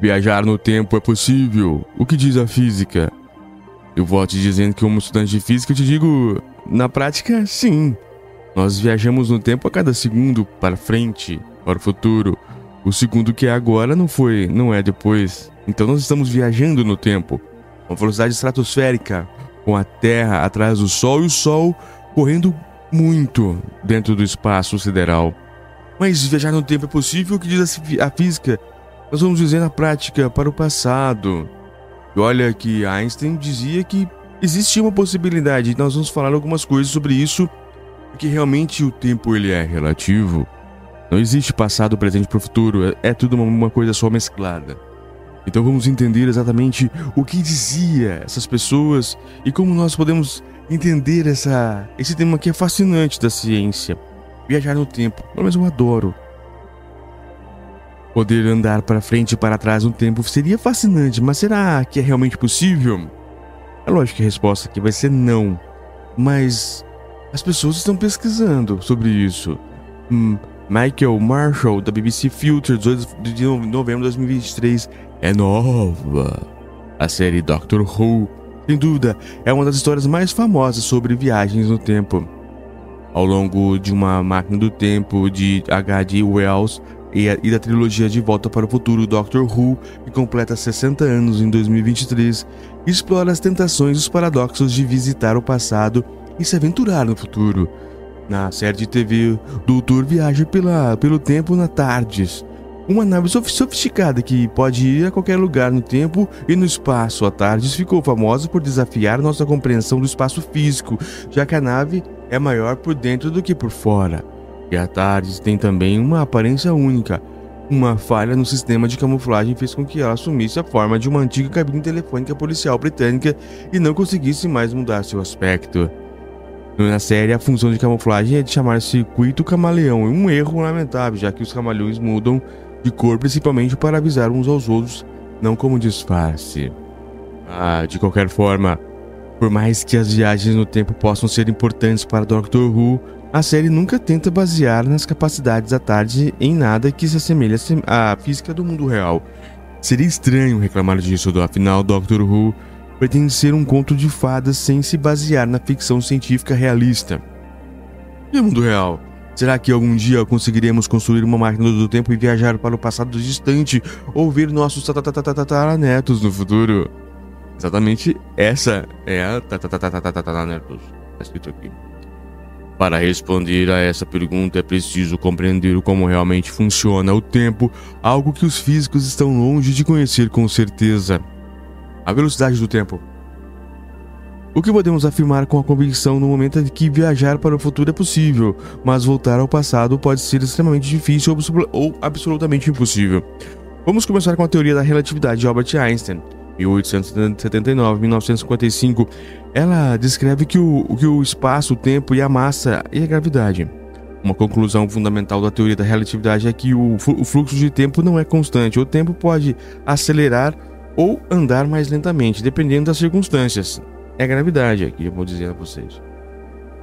Viajar no tempo é possível. O que diz a física? Eu vou te dizendo que, como estudante de física, eu te digo: na prática, sim. Nós viajamos no tempo a cada segundo para frente, para o futuro. O segundo que é agora não foi, não é depois. Então nós estamos viajando no tempo, com velocidade estratosférica, com a Terra atrás do Sol e o Sol correndo muito dentro do espaço sideral. Mas viajar no tempo é possível? O que diz a física? Nós vamos dizer na prática para o passado. E olha que Einstein dizia que existia uma possibilidade. Nós vamos falar algumas coisas sobre isso, porque realmente o tempo ele é relativo. Não existe passado, presente para o futuro. É, é tudo uma, coisa só mesclada. Então vamos entender exatamente o que dizia essas pessoas e como nós podemos entender essa, esse tema que é fascinante da ciência. Viajar no tempo. Pelo menos eu adoro. Poder andar para frente e para trás no tempo seria fascinante, mas será que é realmente possível? É lógico que a resposta aqui vai ser não. Mas as pessoas estão pesquisando sobre isso. Hum, Michael Marshall, da BBC Future, 18 de novembro de 2023, é nova. A série Doctor Who, sem dúvida, é uma das histórias mais famosas sobre viagens no tempo. Ao longo de uma máquina do tempo de H.G. Wells e, da trilogia De Volta para o Futuro Doctor Who, que completa 60 anos em 2023, explora as tentações e os paradoxos de visitar o passado e se aventurar no futuro. Na série de TV, Doutor viaja pela, pelo tempo na Tardes, uma nave sofisticada que pode ir a qualquer lugar no tempo e no espaço. A Tardes ficou famosa por desafiar nossa compreensão do espaço físico, já que a nave é maior por dentro do que por fora. E a Tardes tem também uma aparência única. Uma falha no sistema de camuflagem fez com que ela assumisse a forma de uma antiga cabine telefônica policial britânica e não conseguisse mais mudar seu aspecto. Na série, a função de camuflagem é de chamar circuito camaleão, um erro lamentável, já que os camaleões mudam de cor principalmente para avisar uns aos outros, não como disfarce. Ah, de qualquer forma, por mais que as viagens no tempo possam ser importantes para Doctor Who, a série nunca tenta basear nas capacidades da tarde em nada que se assemelhe à física do mundo real. Seria estranho reclamar disso, afinal, Doctor Who pretende ser um conto de fadas sem se basear na ficção científica realista. E mundo real? Será que algum dia conseguiremos construir uma máquina do tempo e viajar para o passado distante ou ver nossos tataranetos no futuro? Exatamente essa é a tataranetos. Está escrito aqui. Para responder a essa pergunta é preciso compreender como realmente funciona o tempo, algo que os físicos estão longe de conhecer com certeza a velocidade do tempo. O que podemos afirmar com a convicção no momento é que viajar para o futuro é possível, mas voltar ao passado pode ser extremamente difícil ou absolutamente impossível. Vamos começar com a teoria da relatividade de Albert Einstein. 1879-1955, ela descreve que o, que o espaço, o tempo e a massa e a gravidade. Uma conclusão fundamental da teoria da relatividade é que o, o fluxo de tempo não é constante. O tempo pode acelerar ou andar mais lentamente, dependendo das circunstâncias. É a gravidade aqui, eu vou dizer a vocês.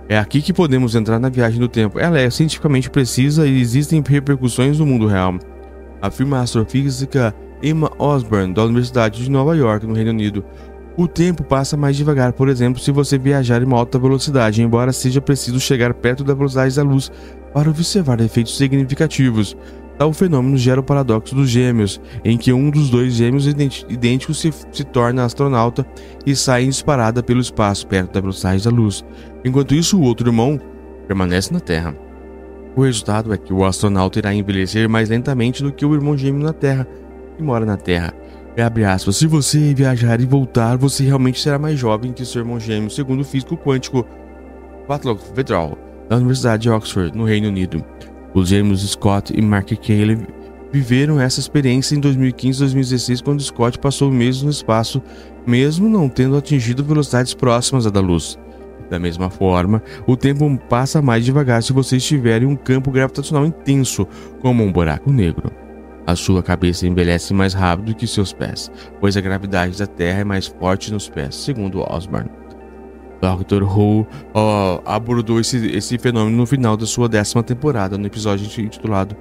É aqui que podemos entrar na viagem do tempo. Ela é cientificamente precisa e existem repercussões no mundo real. Afirma a astrofísica Emma Osborne, da Universidade de Nova York, no Reino Unido. O tempo passa mais devagar, por exemplo, se você viajar em uma alta velocidade, embora seja preciso chegar perto da velocidade da luz para observar efeitos significativos. Tal fenômeno gera o paradoxo dos gêmeos, em que um dos dois gêmeos idênticos se, se torna astronauta e sai disparada pelo espaço perto da velocidade da luz, enquanto isso o outro irmão permanece na Terra. O resultado é que o astronauta irá envelhecer mais lentamente do que o irmão gêmeo na Terra, que mora na Terra. Abre aspas, se você viajar e voltar, você realmente será mais jovem que seu irmão gêmeo, segundo o físico quântico Patrick Vedral, da Universidade de Oxford, no Reino Unido. Os gêmeos Scott e Mark Caleb viveram essa experiência em 2015 e 2016 quando Scott passou meses no espaço, mesmo não tendo atingido velocidades próximas à da luz. Da mesma forma, o tempo passa mais devagar se você estiver em um campo gravitacional intenso, como um buraco negro. A sua cabeça envelhece mais rápido que seus pés, pois a gravidade da Terra é mais forte nos pés, segundo Osborne. Doctor Who abordou esse, esse fenômeno no final da sua décima temporada, no episódio intitulado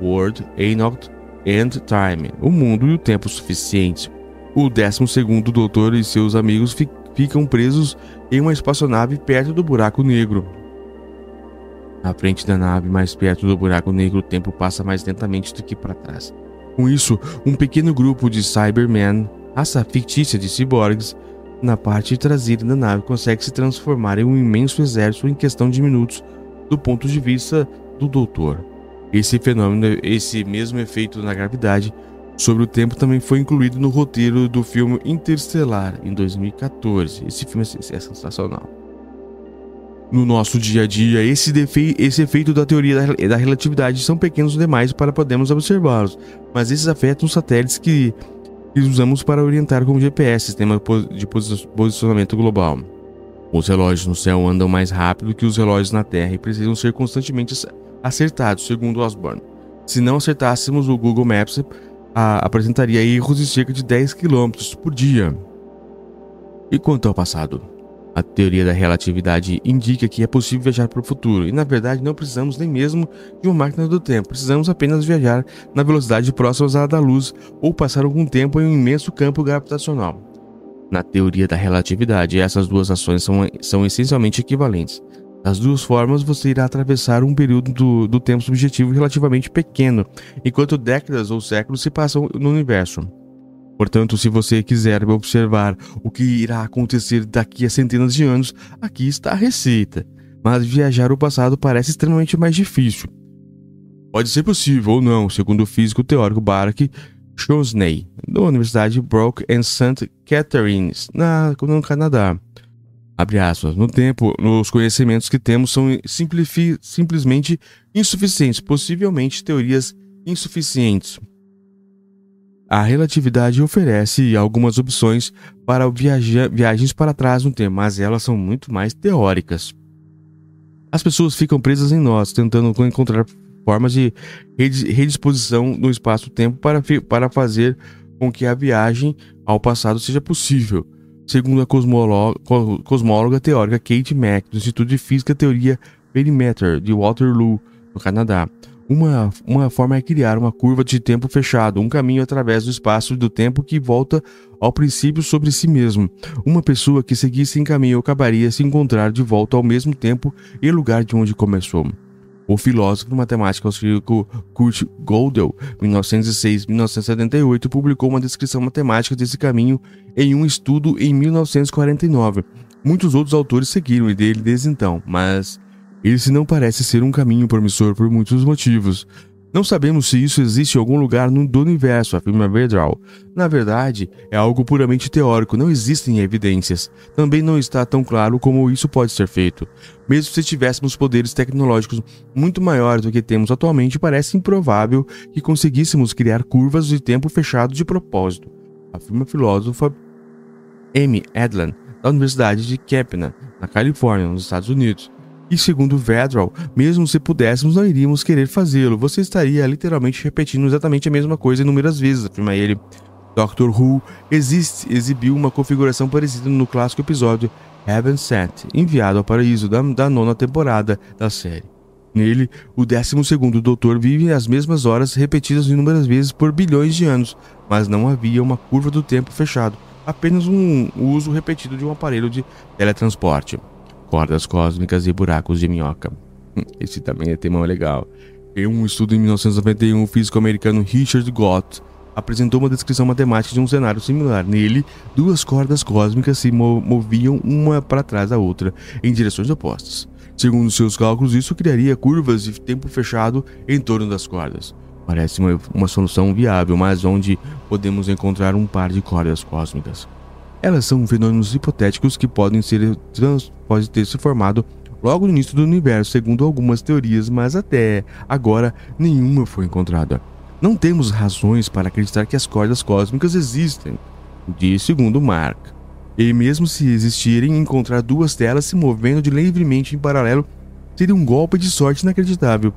World Enoch and Time, o mundo e o tempo suficientes. O 12 doutor e seus amigos fi ficam presos em uma espaçonave perto do buraco negro. Na frente da nave, mais perto do buraco negro, o tempo passa mais lentamente do que para trás. Com isso, um pequeno grupo de Cybermen, raça fictícia de ciborgues, na parte traseira da nave consegue se transformar em um imenso exército em questão de minutos, do ponto de vista do Doutor. Esse fenômeno, esse mesmo efeito na gravidade sobre o tempo também foi incluído no roteiro do filme Interstellar em 2014. Esse filme é, é sensacional. No nosso dia a dia, esse, esse efeito da teoria da, da relatividade são pequenos demais para podermos observá-los, mas esses afetam os satélites que, que usamos para orientar como GPS, sistema de posicionamento global. Os relógios no céu andam mais rápido que os relógios na Terra e precisam ser constantemente acertados, segundo Osborne. Se não acertássemos, o Google Maps a, apresentaria erros de cerca de 10 km por dia. E quanto ao passado? A teoria da relatividade indica que é possível viajar para o futuro, e na verdade não precisamos nem mesmo de uma máquina do tempo, precisamos apenas viajar na velocidade próxima à da luz ou passar algum tempo em um imenso campo gravitacional. Na teoria da relatividade, essas duas ações são, são essencialmente equivalentes. Das duas formas, você irá atravessar um período do, do tempo subjetivo relativamente pequeno, enquanto décadas ou séculos se passam no universo. Portanto, se você quiser observar o que irá acontecer daqui a centenas de anos, aqui está a receita. Mas viajar o passado parece extremamente mais difícil. Pode ser possível ou não, segundo o físico teórico Barak Chosney, da Universidade Brock and St. Catharines, na, no Canadá. Abre aspas. No tempo, os conhecimentos que temos são simplesmente insuficientes, possivelmente teorias insuficientes. A relatividade oferece algumas opções para viaja viagens para trás no tempo, mas elas são muito mais teóricas. As pessoas ficam presas em nós, tentando encontrar formas de redisposição no espaço-tempo para, para fazer com que a viagem ao passado seja possível. Segundo a cosmóloga teórica Kate Mack, do Instituto de Física e Teoria Perimeter de Waterloo, no Canadá, uma, uma forma é criar uma curva de tempo fechado, um caminho através do espaço e do tempo que volta ao princípio sobre si mesmo. Uma pessoa que seguisse em caminho acabaria se encontrar de volta ao mesmo tempo e lugar de onde começou. O filósofo matemático austríaco Kurt Gödel, 1906-1978, publicou uma descrição matemática desse caminho em um estudo em 1949. Muitos outros autores seguiram dele desde então, mas esse não parece ser um caminho promissor por muitos motivos. Não sabemos se isso existe em algum lugar no, do universo, afirma Vedral. Na verdade, é algo puramente teórico, não existem evidências. Também não está tão claro como isso pode ser feito. Mesmo se tivéssemos poderes tecnológicos muito maiores do que temos atualmente, parece improvável que conseguíssemos criar curvas de tempo fechado de propósito, afirma a filósofa Amy Edlan, da Universidade de Kepner, na Califórnia, nos Estados Unidos. E segundo Vedral, mesmo se pudéssemos, não iríamos querer fazê-lo. Você estaria literalmente repetindo exatamente a mesma coisa inúmeras vezes, afirma ele. Doctor Who existe, exibiu uma configuração parecida no clássico episódio Heaven Sent, enviado ao paraíso da, da nona temporada da série. Nele, o 12 Doutor vive as mesmas horas repetidas inúmeras vezes por bilhões de anos, mas não havia uma curva do tempo fechado, apenas um uso repetido de um aparelho de teletransporte cordas cósmicas e buracos de minhoca. Esse também é tema legal. Em um estudo em 1991, o físico americano Richard Gott apresentou uma descrição matemática de um cenário similar. Nele, duas cordas cósmicas se moviam uma para trás da outra, em direções opostas. Segundo seus cálculos, isso criaria curvas de tempo fechado em torno das cordas. Parece uma, uma solução viável, mas onde podemos encontrar um par de cordas cósmicas? Elas são fenômenos hipotéticos que podem, ser trans, ter se formado logo no início do universo, segundo algumas teorias, mas até agora nenhuma foi encontrada. Não temos razões para acreditar que as cordas cósmicas existem, diz segundo Mark. E mesmo se existirem, encontrar duas telas se movendo livremente em paralelo seria um golpe de sorte inacreditável.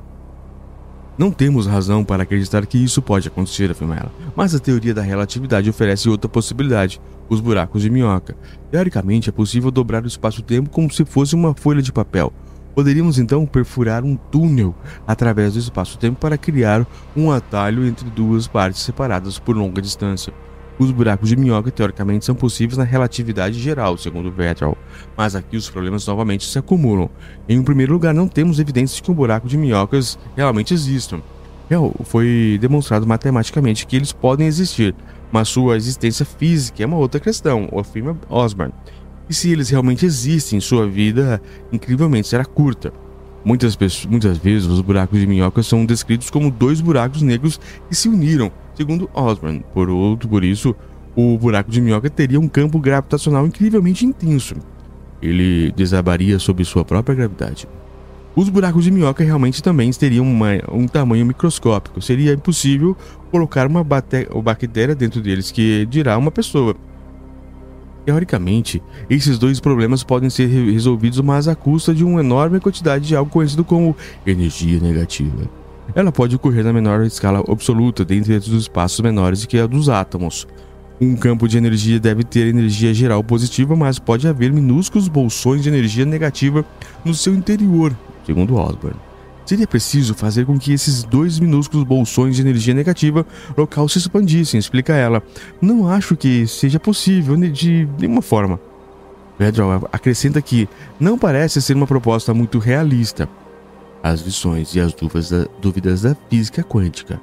Não temos razão para acreditar que isso pode acontecer, afirma ela, mas a teoria da relatividade oferece outra possibilidade, os buracos de minhoca. Teoricamente, é possível dobrar o espaço-tempo como se fosse uma folha de papel. Poderíamos então perfurar um túnel através do espaço-tempo para criar um atalho entre duas partes separadas por longa distância. Os buracos de minhoca teoricamente são possíveis na relatividade geral, segundo Vedral, mas aqui os problemas novamente se acumulam. Em um primeiro lugar, não temos evidências de que um buraco de minhocas realmente existam. Foi demonstrado matematicamente que eles podem existir, mas sua existência física é uma outra questão, afirma Osborne. E se eles realmente existem, sua vida incrivelmente será curta. Muitas, pessoas, muitas vezes os buracos de minhoca são descritos como dois buracos negros que se uniram, segundo Osborne. Por outro, por isso, o buraco de minhoca teria um campo gravitacional incrivelmente intenso. Ele desabaria sob sua própria gravidade. Os buracos de minhoca realmente também teriam uma, um tamanho microscópico. Seria impossível colocar uma bactéria dentro deles, que dirá uma pessoa. Teoricamente, esses dois problemas podem ser resolvidos, mas à custa de uma enorme quantidade de algo conhecido como energia negativa. Ela pode ocorrer na menor escala absoluta dentro dos espaços menores que a dos átomos. Um campo de energia deve ter energia geral positiva, mas pode haver minúsculos bolsões de energia negativa no seu interior, segundo Osborne. Seria preciso fazer com que esses dois minúsculos bolsões de energia negativa local se expandissem, explica ela. Não acho que seja possível de nenhuma forma. Vedral acrescenta que não parece ser uma proposta muito realista as lições e as dúvidas da, dúvidas da física quântica.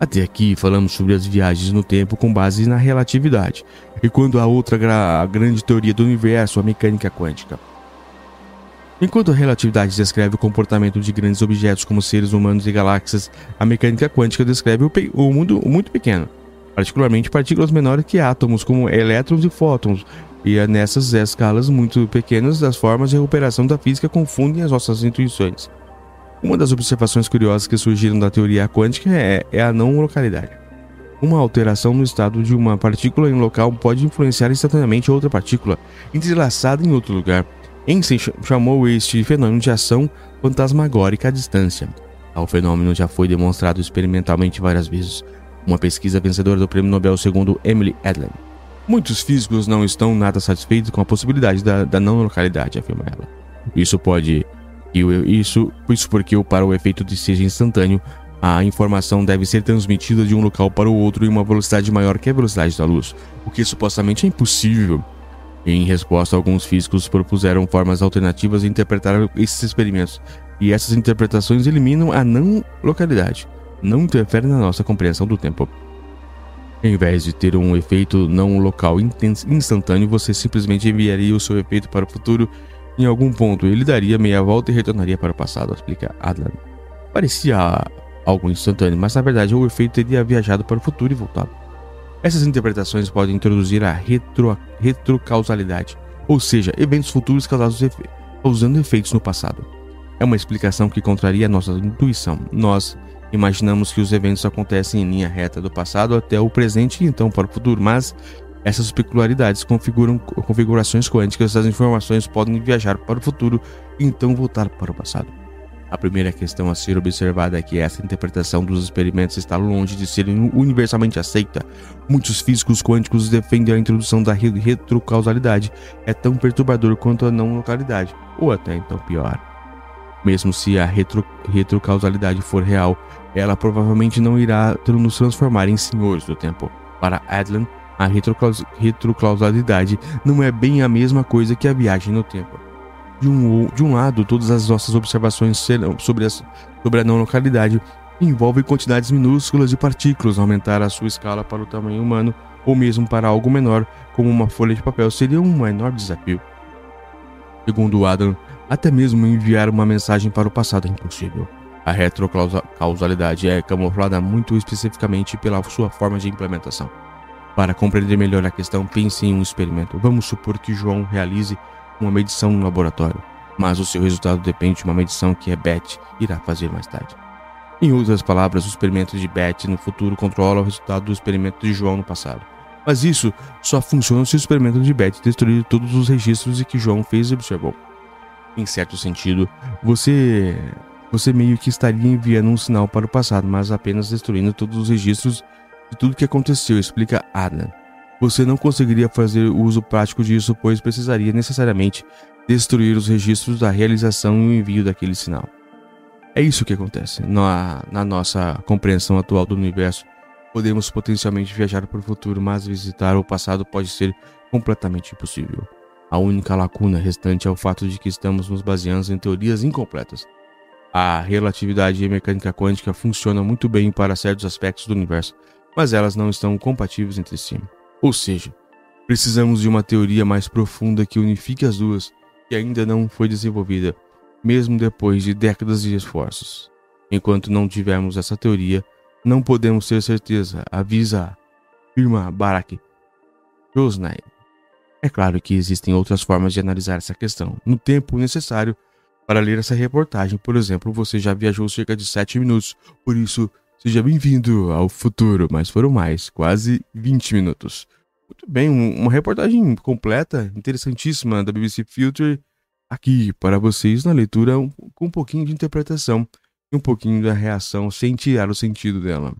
Até aqui falamos sobre as viagens no tempo com base na relatividade, e quando a outra gra a grande teoria do universo, a mecânica quântica. Enquanto a relatividade descreve o comportamento de grandes objetos como seres humanos e galáxias, a mecânica quântica descreve o, o mundo muito pequeno, particularmente partículas menores que átomos, como elétrons e fótons, e é nessas escalas muito pequenas as formas de recuperação da física confundem as nossas intuições. Uma das observações curiosas que surgiram da teoria quântica é, é a não localidade. Uma alteração no estado de uma partícula em um local pode influenciar instantaneamente outra partícula entrelaçada em outro lugar. Einstein chamou este fenômeno de ação fantasmagórica à distância. Tal fenômeno já foi demonstrado experimentalmente várias vezes. Uma pesquisa vencedora do Prêmio Nobel segundo Emily Edlin. Muitos físicos não estão nada satisfeitos com a possibilidade da, da não localidade, afirma ela. Isso pode isso, isso porque para o efeito de seja instantâneo, a informação deve ser transmitida de um local para o outro em uma velocidade maior que a velocidade da luz, o que supostamente é impossível. Em resposta, alguns físicos propuseram formas alternativas de interpretar esses experimentos, e essas interpretações eliminam a não localidade, não interferem na nossa compreensão do tempo. Em vez de ter um efeito não local instantâneo, você simplesmente enviaria o seu efeito para o futuro em algum ponto, ele daria meia volta e retornaria para o passado, explica Adlan. Parecia algo instantâneo, mas na verdade o efeito teria viajado para o futuro e voltado. Essas interpretações podem introduzir a retro, retrocausalidade, ou seja, eventos futuros causados efe, causando efeitos no passado. É uma explicação que contraria a nossa intuição. Nós imaginamos que os eventos acontecem em linha reta do passado até o presente e então para o futuro, mas essas peculiaridades configuram configurações quânticas das informações podem viajar para o futuro e então voltar para o passado. A primeira questão a ser observada é que essa interpretação dos experimentos está longe de ser universalmente aceita. Muitos físicos quânticos defendem a introdução da retrocausalidade. É tão perturbador quanto a não localidade, ou até então pior. Mesmo se a retro, retrocausalidade for real, ela provavelmente não irá nos transformar em senhores do tempo. Para Adlan, a retrocausalidade não é bem a mesma coisa que a viagem no tempo. De um, de um lado, todas as nossas observações sobre, as, sobre a não localidade envolvem quantidades minúsculas de partículas. Aumentar a sua escala para o tamanho humano ou mesmo para algo menor, como uma folha de papel, seria um enorme desafio. Segundo Adam, até mesmo enviar uma mensagem para o passado é impossível. A retrocausalidade é camuflada muito especificamente pela sua forma de implementação. Para compreender melhor a questão, pense em um experimento. Vamos supor que João realize uma medição no laboratório, mas o seu resultado depende de uma medição que Beth irá fazer mais tarde. Em outras palavras, o experimento de Beth no futuro controla o resultado do experimento de João no passado. Mas isso só funciona se o experimento de Beth destruir todos os registros que João fez e observou. Em certo sentido, você você meio que estaria enviando um sinal para o passado, mas apenas destruindo todos os registros de tudo que aconteceu, explica Adam. Você não conseguiria fazer uso prático disso, pois precisaria necessariamente destruir os registros da realização e o envio daquele sinal. É isso que acontece. Na, na nossa compreensão atual do universo, podemos potencialmente viajar para o futuro, mas visitar o passado pode ser completamente impossível. A única lacuna restante é o fato de que estamos nos baseando em teorias incompletas. A relatividade e a mecânica quântica funcionam muito bem para certos aspectos do universo, mas elas não estão compatíveis entre si. Ou seja, precisamos de uma teoria mais profunda que unifique as duas, que ainda não foi desenvolvida mesmo depois de décadas de esforços. Enquanto não tivermos essa teoria, não podemos ter certeza, avisa firma Barak Rosnay. É claro que existem outras formas de analisar essa questão, no tempo necessário para ler essa reportagem. Por exemplo, você já viajou cerca de 7 minutos, por isso, seja bem-vindo ao futuro, mas foram mais, quase 20 minutos. Muito bem, uma reportagem completa, interessantíssima da BBC Filter aqui para vocês na leitura com um pouquinho de interpretação e um pouquinho da reação sem tirar o sentido dela.